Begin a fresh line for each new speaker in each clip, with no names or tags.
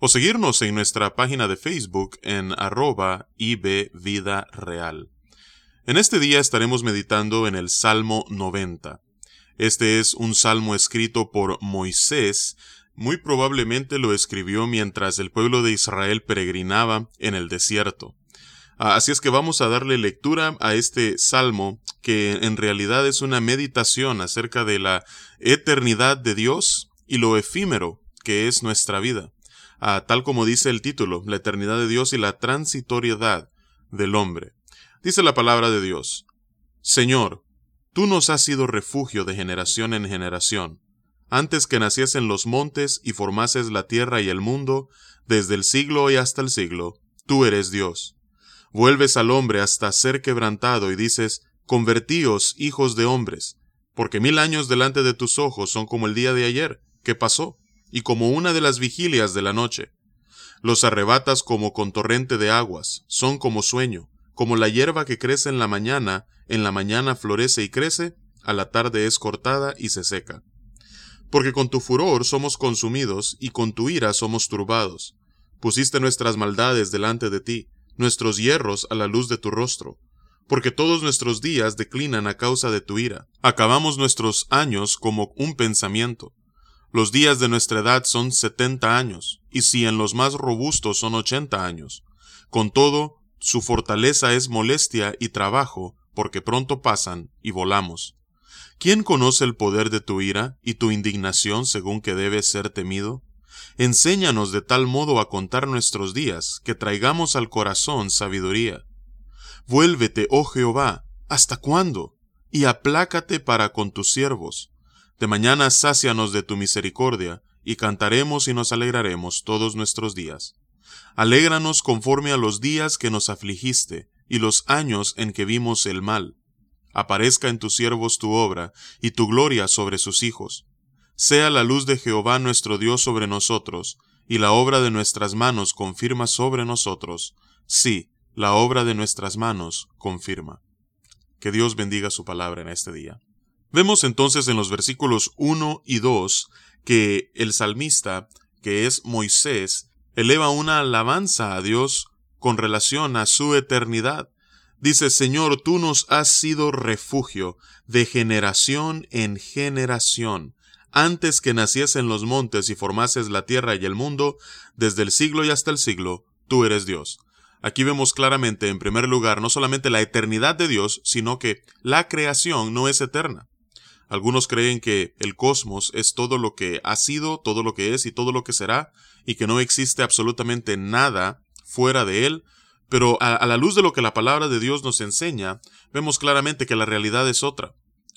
o seguirnos en nuestra página de Facebook en arroba ibvidareal. En este día estaremos meditando en el Salmo 90. Este es un salmo escrito por Moisés, muy probablemente lo escribió mientras el pueblo de Israel peregrinaba en el desierto. Ah, así es que vamos a darle lectura a este salmo que en realidad es una meditación acerca de la eternidad de Dios y lo efímero que es nuestra vida. Tal como dice el título, la eternidad de Dios y la transitoriedad del hombre. Dice la palabra de Dios, Señor, tú nos has sido refugio de generación en generación. Antes que naciesen los montes y formases la tierra y el mundo, desde el siglo y hasta el siglo, tú eres Dios vuelves al hombre hasta ser quebrantado y dices, Convertíos, hijos de hombres, porque mil años delante de tus ojos son como el día de ayer, que pasó, y como una de las vigilias de la noche. Los arrebatas como con torrente de aguas, son como sueño, como la hierba que crece en la mañana, en la mañana florece y crece, a la tarde es cortada y se seca. Porque con tu furor somos consumidos, y con tu ira somos turbados. Pusiste nuestras maldades delante de ti, nuestros hierros a la luz de tu rostro, porque todos nuestros días declinan a causa de tu ira. Acabamos nuestros años como un pensamiento. Los días de nuestra edad son setenta años, y si en los más robustos son ochenta años. Con todo, su fortaleza es molestia y trabajo, porque pronto pasan y volamos. ¿Quién conoce el poder de tu ira y tu indignación según que debe ser temido? Enséñanos de tal modo a contar nuestros días, que traigamos al corazón sabiduría. Vuélvete, oh Jehová, ¿hasta cuándo? Y aplácate para con tus siervos. De mañana sácianos de tu misericordia, y cantaremos y nos alegraremos todos nuestros días. Alégranos conforme a los días que nos afligiste, y los años en que vimos el mal. Aparezca en tus siervos tu obra, y tu gloria sobre sus hijos sea la luz de Jehová nuestro Dios sobre nosotros, y la obra de nuestras manos confirma sobre nosotros. Sí, la obra de nuestras manos confirma. Que Dios bendiga su palabra en este día. Vemos entonces en los versículos 1 y 2 que el salmista, que es Moisés, eleva una alabanza a Dios con relación a su eternidad. Dice, Señor, tú nos has sido refugio de generación en generación antes que naciesen los montes y formases la tierra y el mundo, desde el siglo y hasta el siglo, tú eres Dios. Aquí vemos claramente, en primer lugar, no solamente la eternidad de Dios, sino que la creación no es eterna. Algunos creen que el cosmos es todo lo que ha sido, todo lo que es y todo lo que será, y que no existe absolutamente nada fuera de él, pero a, la luz de lo que la palabra de Dios nos enseña, vemos claramente que la realidad es otra.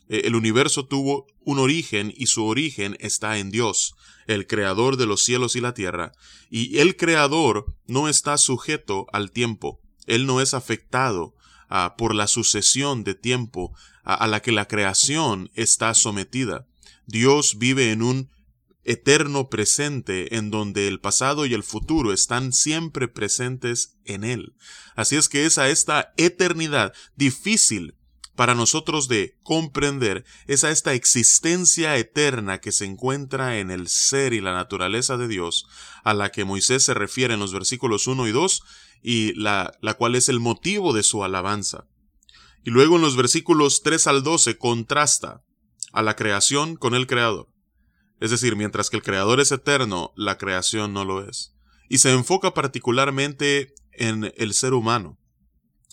Eh, el universo tuvo un origen y su origen está en Dios, el creador de los cielos y la tierra. Y el creador no está sujeto al tiempo, él no es afectado ah, por la sucesión de tiempo a la que la creación está sometida. Dios vive en un eterno presente en donde el pasado y el futuro están siempre presentes en Él. Así es que es a esta eternidad difícil para nosotros de comprender es a esta existencia eterna que se encuentra en el ser y la naturaleza de Dios, a la que Moisés se refiere en los versículos 1 y 2, y la, la cual es el motivo de su alabanza. Y luego en los versículos 3 al 12 contrasta a la creación con el Creador. Es decir, mientras que el Creador es eterno, la creación no lo es. Y se enfoca particularmente en el ser humano.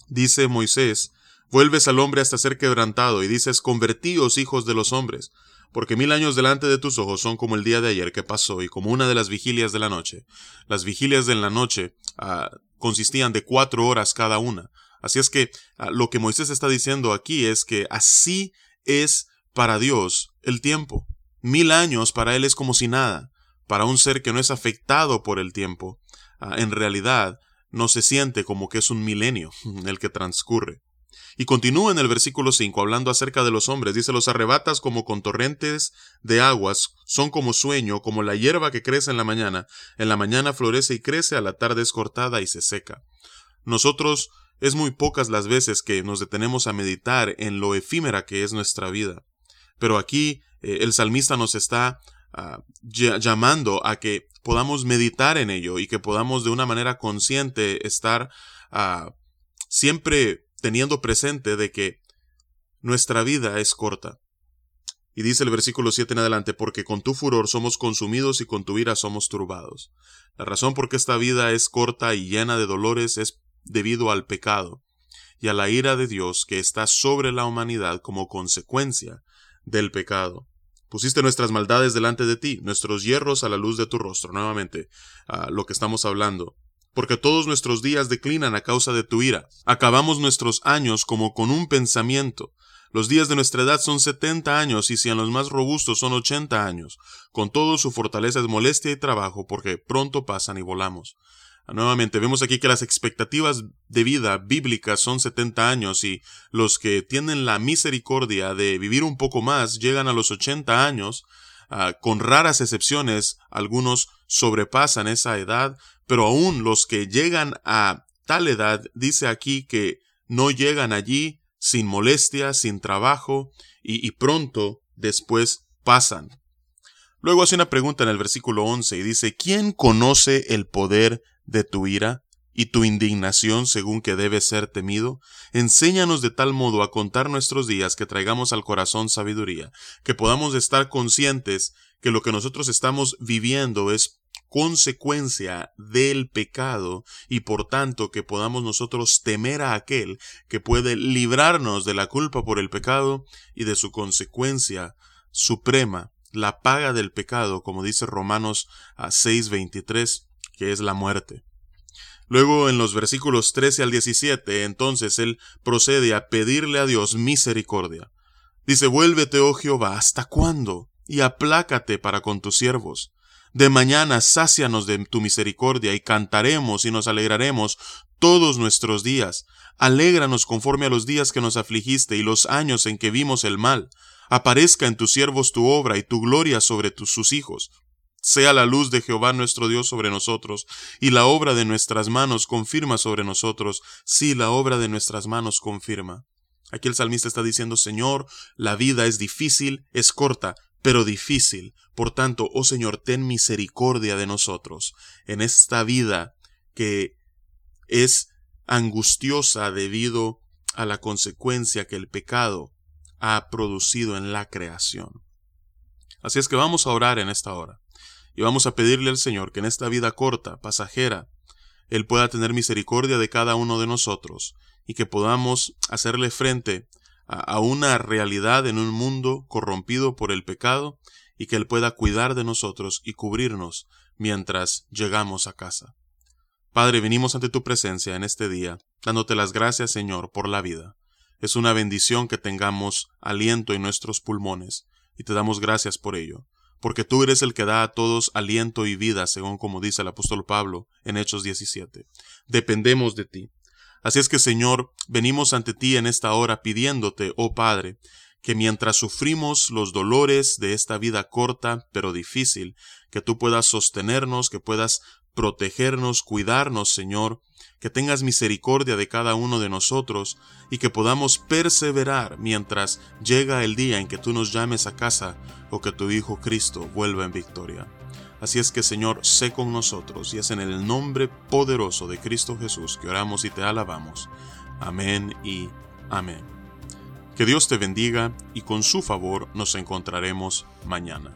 Dice Moisés, Vuelves al hombre hasta ser quebrantado y dices, convertíos hijos de los hombres, porque mil años delante de tus ojos son como el día de ayer que pasó y como una de las vigilias de la noche. Las vigilias de la noche ah, consistían de cuatro horas cada una. Así es que ah, lo que Moisés está diciendo aquí es que así es para Dios el tiempo. Mil años para Él es como si nada. Para un ser que no es afectado por el tiempo, ah, en realidad no se siente como que es un milenio el que transcurre. Y continúa en el versículo 5 hablando acerca de los hombres. Dice, los arrebatas como con torrentes de aguas, son como sueño, como la hierba que crece en la mañana. En la mañana florece y crece, a la tarde es cortada y se seca. Nosotros es muy pocas las veces que nos detenemos a meditar en lo efímera que es nuestra vida. Pero aquí eh, el salmista nos está ah, llamando a que podamos meditar en ello y que podamos de una manera consciente estar ah, siempre teniendo presente de que nuestra vida es corta. Y dice el versículo 7 en adelante, porque con tu furor somos consumidos y con tu ira somos turbados. La razón por qué esta vida es corta y llena de dolores es debido al pecado y a la ira de Dios que está sobre la humanidad como consecuencia del pecado. Pusiste nuestras maldades delante de ti, nuestros hierros a la luz de tu rostro. Nuevamente, a lo que estamos hablando. Porque todos nuestros días declinan a causa de tu ira. Acabamos nuestros años como con un pensamiento. Los días de nuestra edad son setenta años y si en los más robustos son ochenta años. Con todo su fortaleza es molestia y trabajo porque pronto pasan y volamos. Nuevamente, vemos aquí que las expectativas de vida bíblicas son 70 años y los que tienen la misericordia de vivir un poco más llegan a los 80 años. Ah, con raras excepciones, algunos sobrepasan esa edad, pero aún los que llegan a tal edad, dice aquí que no llegan allí sin molestia, sin trabajo, y, y pronto después pasan. Luego hace una pregunta en el versículo 11 y dice, ¿quién conoce el poder de tu ira y tu indignación según que debe ser temido? Enséñanos de tal modo a contar nuestros días que traigamos al corazón sabiduría, que podamos estar conscientes que lo que nosotros estamos viviendo es consecuencia del pecado y por tanto que podamos nosotros temer a aquel que puede librarnos de la culpa por el pecado y de su consecuencia suprema, la paga del pecado, como dice Romanos 6:23 que es la muerte. Luego en los versículos 13 al 17, entonces él procede a pedirle a Dios misericordia. Dice, vuélvete, oh Jehová, ¿hasta cuándo? Y aplácate para con tus siervos. De mañana sácianos de tu misericordia y cantaremos y nos alegraremos todos nuestros días. Alégranos conforme a los días que nos afligiste y los años en que vimos el mal. Aparezca en tus siervos tu obra y tu gloria sobre tus, sus hijos. Sea la luz de Jehová nuestro Dios sobre nosotros, y la obra de nuestras manos confirma sobre nosotros. Sí, la obra de nuestras manos confirma. Aquí el salmista está diciendo, Señor, la vida es difícil, es corta, pero difícil. Por tanto, oh Señor, ten misericordia de nosotros en esta vida que es angustiosa debido a la consecuencia que el pecado ha producido en la creación. Así es que vamos a orar en esta hora. Y vamos a pedirle al Señor que en esta vida corta, pasajera, Él pueda tener misericordia de cada uno de nosotros y que podamos hacerle frente a, una realidad en un mundo corrompido por el pecado y que Él pueda cuidar de nosotros y cubrirnos mientras llegamos a casa. Padre, venimos ante tu presencia en este día, dándote las gracias, Señor, por la vida. Es una bendición que tengamos aliento en nuestros pulmones, y te damos gracias por ello porque tú eres el que da a todos aliento y vida, según como dice el apóstol Pablo en Hechos 17. Dependemos de ti. Así es que, Señor, venimos ante ti en esta hora pidiéndote, oh Padre, que mientras sufrimos los dolores de esta vida corta pero difícil, que tú puedas sostenernos, que puedas protegernos, cuidarnos, Señor, que tengas misericordia de cada uno de nosotros y que podamos perseverar mientras llega el día en que tú nos llames a casa o que tu Hijo Cristo vuelva en victoria. Así es que Señor, sé con nosotros y es en el nombre poderoso de Cristo Jesús que oramos y te alabamos. Amén y amén. Que Dios te bendiga y con su favor nos encontraremos mañana.